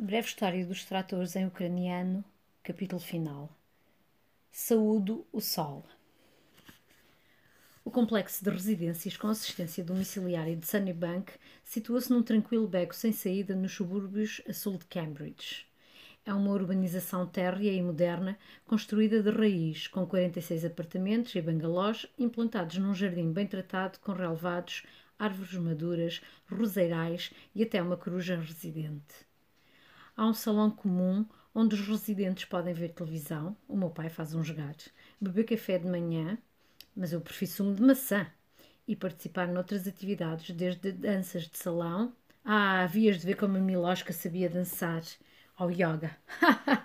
Breve história dos tratores em ucraniano, capítulo final. Saúdo o sol. O complexo de residências com assistência domiciliária de Sunnybank situa-se num tranquilo beco sem saída nos subúrbios a sul de Cambridge. É uma urbanização térrea e moderna, construída de raiz, com 46 apartamentos e bangalós implantados num jardim bem tratado com relevados, árvores maduras, roseirais e até uma coruja residente. Há um salão comum onde os residentes podem ver televisão. O meu pai faz uns gatos, beber café de manhã, mas eu prefiro sumo de maçã e participar noutras atividades, desde danças de salão. Ah, havias de ver como a Milosca sabia dançar. Ao yoga.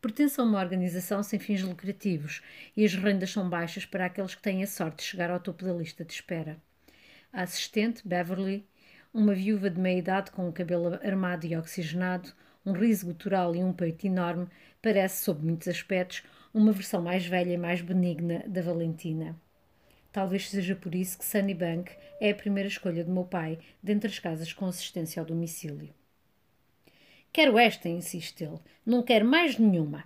Pertence a uma organização sem fins lucrativos e as rendas são baixas para aqueles que têm a sorte de chegar ao topo da lista de espera. A assistente, Beverly, uma viúva de meia idade com o cabelo armado e oxigenado, um riso gutural e um peito enorme, parece, sob muitos aspectos, uma versão mais velha e mais benigna da Valentina. Talvez seja por isso que Sunnybank é a primeira escolha do meu pai dentre as casas com assistência ao domicílio. Quero esta, insiste ele. Não quero mais nenhuma.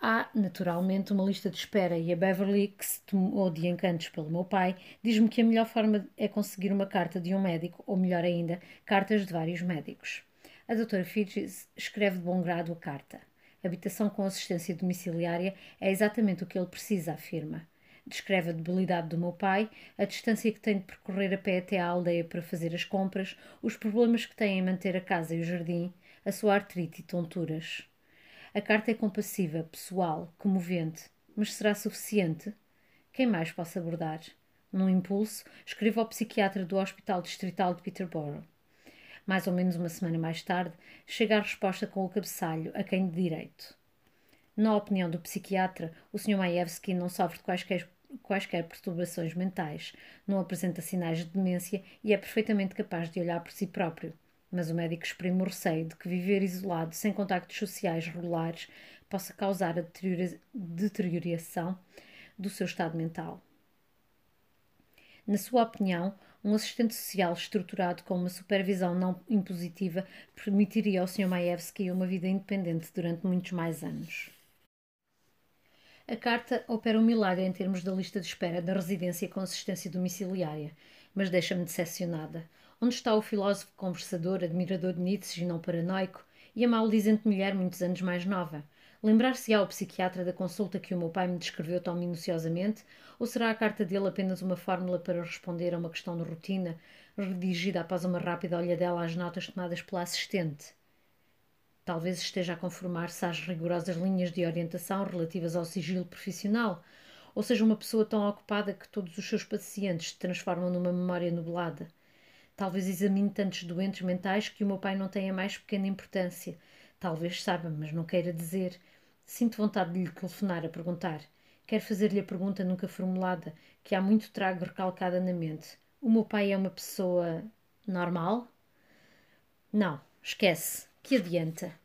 Há, naturalmente, uma lista de espera e a Beverly, que se tomou de encantos pelo meu pai, diz-me que a melhor forma é conseguir uma carta de um médico, ou melhor ainda, cartas de vários médicos. A doutora Fidges escreve de bom grado a carta. Habitação com assistência domiciliária é exatamente o que ele precisa, afirma. Descreve a debilidade do meu pai, a distância que tem de percorrer a pé até à aldeia para fazer as compras, os problemas que tem em manter a casa e o jardim, a sua artrite e tonturas. A carta é compassiva, pessoal, comovente, mas será suficiente? Quem mais posso abordar? Num impulso, escrevo ao psiquiatra do Hospital Distrital de Peterborough. Mais ou menos uma semana mais tarde, chega a resposta com o cabeçalho a quem de direito. Na opinião do psiquiatra, o Sr. Maevski não sofre de quaisquer, quaisquer perturbações mentais, não apresenta sinais de demência e é perfeitamente capaz de olhar por si próprio. Mas o médico exprime o receio de que viver isolado, sem contactos sociais regulares, possa causar a deterioração do seu estado mental. Na sua opinião, um assistente social estruturado com uma supervisão não impositiva permitiria ao Sr. Maevski uma vida independente durante muitos mais anos. A carta opera um milagre em termos da lista de espera da residência com assistência domiciliária, mas deixa-me decepcionada. Onde está o filósofo conversador, admirador de Nietzsche e não paranoico, e a maldizente mulher muitos anos mais nova? Lembrar-se-á o psiquiatra da consulta que o meu pai me descreveu tão minuciosamente, ou será a carta dele apenas uma fórmula para responder a uma questão de rotina, redigida após uma rápida olhadela às notas tomadas pela assistente? Talvez esteja a conformar-se às rigorosas linhas de orientação relativas ao sigilo profissional, ou seja uma pessoa tão ocupada que todos os seus pacientes se transformam numa memória nublada. Talvez examine tantos doentes mentais que o meu pai não tenha mais pequena importância. Talvez saiba, mas não queira dizer. Sinto vontade de lhe telefonar a perguntar. Quero fazer-lhe a pergunta nunca formulada, que há muito trago recalcada na mente. O meu pai é uma pessoa normal? Não, esquece. Que adianta?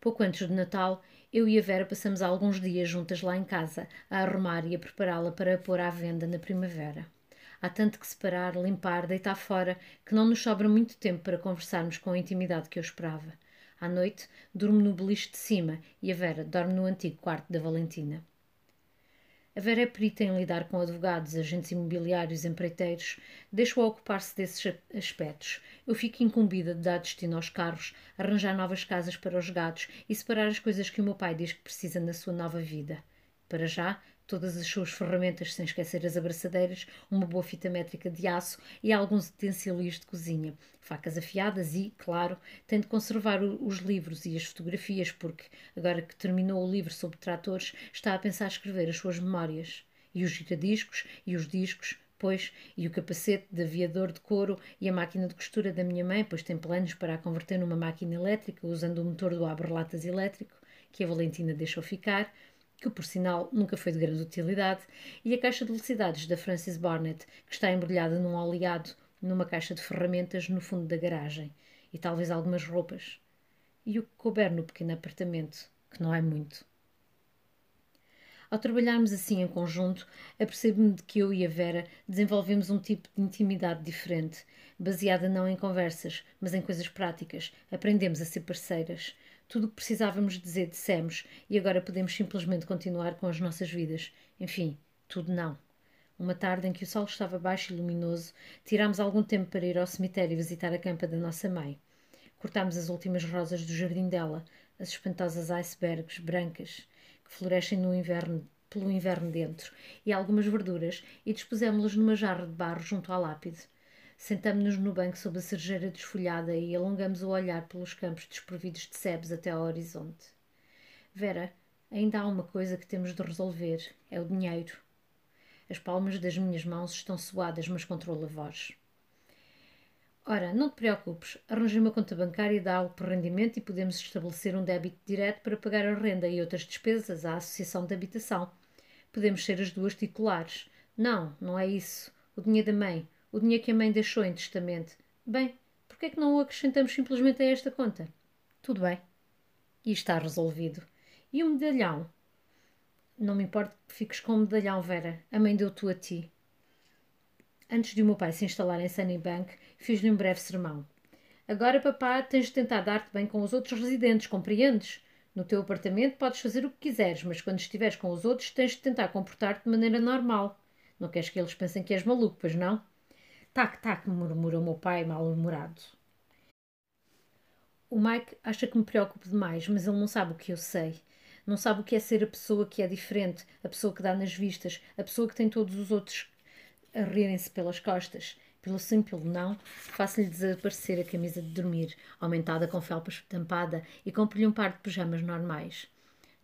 Pouco antes do Natal, eu e a Vera passamos alguns dias juntas lá em casa, a arrumar e a prepará-la para a pôr à venda na primavera. Há tanto que separar, limpar, deitar fora, que não nos sobra muito tempo para conversarmos com a intimidade que eu esperava. À noite, durmo no beliche de cima e a Vera dorme no antigo quarto da Valentina. A Vera é perita em lidar com advogados, agentes imobiliários, empreiteiros. Deixo-a ocupar-se desses aspectos. Eu fico incumbida de dar destino aos carros, arranjar novas casas para os gatos e separar as coisas que o meu pai diz que precisa na sua nova vida. Para já, todas as suas ferramentas, sem esquecer as abraçadeiras, uma boa fita métrica de aço e alguns utensílios de cozinha, facas afiadas e, claro, tem de conservar os livros e as fotografias, porque, agora que terminou o livro sobre tratores, está a pensar escrever as suas memórias. E os giradiscos e os discos, pois, e o capacete de aviador de couro e a máquina de costura da minha mãe, pois tem planos para a converter numa máquina elétrica usando o motor do abre-latas elétrico, que a Valentina deixou ficar, que por sinal nunca foi de grande utilidade, e a caixa de velocidades da Francis Barnett, que está embrulhada num oleado numa caixa de ferramentas no fundo da garagem, e talvez algumas roupas. E o que couber no pequeno apartamento, que não é muito. Ao trabalharmos assim em conjunto, apercebo-me de que eu e a Vera desenvolvemos um tipo de intimidade diferente, baseada não em conversas, mas em coisas práticas. Aprendemos a ser parceiras. Tudo o que precisávamos dizer, dissemos, e agora podemos simplesmente continuar com as nossas vidas. Enfim, tudo não. Uma tarde em que o sol estava baixo e luminoso, tirámos algum tempo para ir ao cemitério visitar a campa da nossa mãe. Cortámos as últimas rosas do jardim dela, as espantosas icebergs brancas que florescem no inverno, pelo inverno dentro, e algumas verduras, e dispusemos-las numa jarra de barro junto à lápide. Sentamo-nos no banco sob a cerejeira desfolhada e alongamos o olhar pelos campos desprovidos de sebes até ao horizonte. Vera, ainda há uma coisa que temos de resolver: é o dinheiro. As palmas das minhas mãos estão suadas, mas controlo a voz. Ora, não te preocupes, arranjei uma conta bancária de alto rendimento e podemos estabelecer um débito direto para pagar a renda e outras despesas à Associação de Habitação. Podemos ser as duas titulares. Não, não é isso. O dinheiro da mãe, o dinheiro que a mãe deixou em testamento. Bem, por que é que não o acrescentamos simplesmente a esta conta? Tudo bem. E está resolvido. E o medalhão? Não me importa que fiques com o medalhão, Vera. A mãe deu-te a ti. Antes de o meu pai se instalar em Sunnybank, fiz-lhe um breve sermão. Agora, papá, tens de tentar dar-te bem com os outros residentes, compreendes? No teu apartamento podes fazer o que quiseres, mas quando estiveres com os outros tens de tentar comportar-te de maneira normal. Não queres que eles pensem que és maluco, pois não? Tac, tac, murmura o meu pai mal-humorado. O Mike acha que me preocupo demais, mas ele não sabe o que eu sei. Não sabe o que é ser a pessoa que é diferente, a pessoa que dá nas vistas, a pessoa que tem todos os outros a rirem-se pelas costas. Pelo simples não, faço-lhe desaparecer a camisa de dormir, aumentada com felpa tampada, e compro-lhe um par de pijamas normais.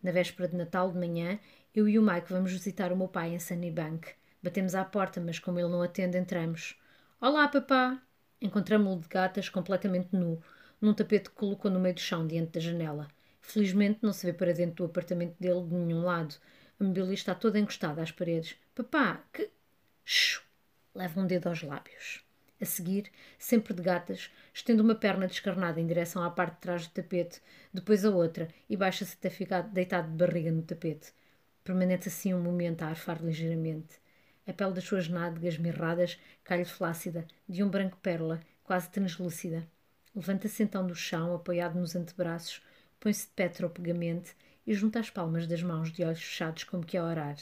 Na véspera de Natal de manhã, eu e o Mike vamos visitar o meu pai em Sunnybank. Batemos à porta, mas como ele não atende, entramos. Olá, papá! Encontramos-lo de gatas, completamente nu, num tapete que colocou no meio do chão, diante da janela. Felizmente não se vê para dentro do apartamento dele de nenhum lado. A mobília está toda encostada às paredes. Papá, que. Shhh! Leva um dedo aos lábios. A seguir, sempre de gatas, estende uma perna descarnada em direção à parte de trás do tapete, depois a outra, e baixa-se até ficar deitado de barriga no tapete. Permanece assim um momento a arfar ligeiramente. A pele das suas nádegas mirradas cai-lhe flácida, de um branco pérola, quase translúcida. Levanta-se então do chão, apoiado nos antebraços, põe-se de pé tropegamente e junta as palmas das mãos de olhos fechados como que a orar.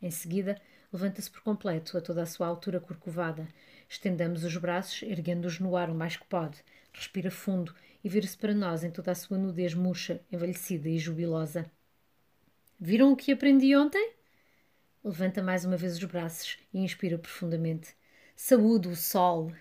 Em seguida, levanta-se por completo, a toda a sua altura corcovada. Estendamos os braços, erguendo-os no ar o mais que pode. Respira fundo e vira-se para nós em toda a sua nudez murcha, envelhecida e jubilosa. Viram o que aprendi ontem? Levanta mais uma vez os braços e inspira profundamente. Saúde o sol.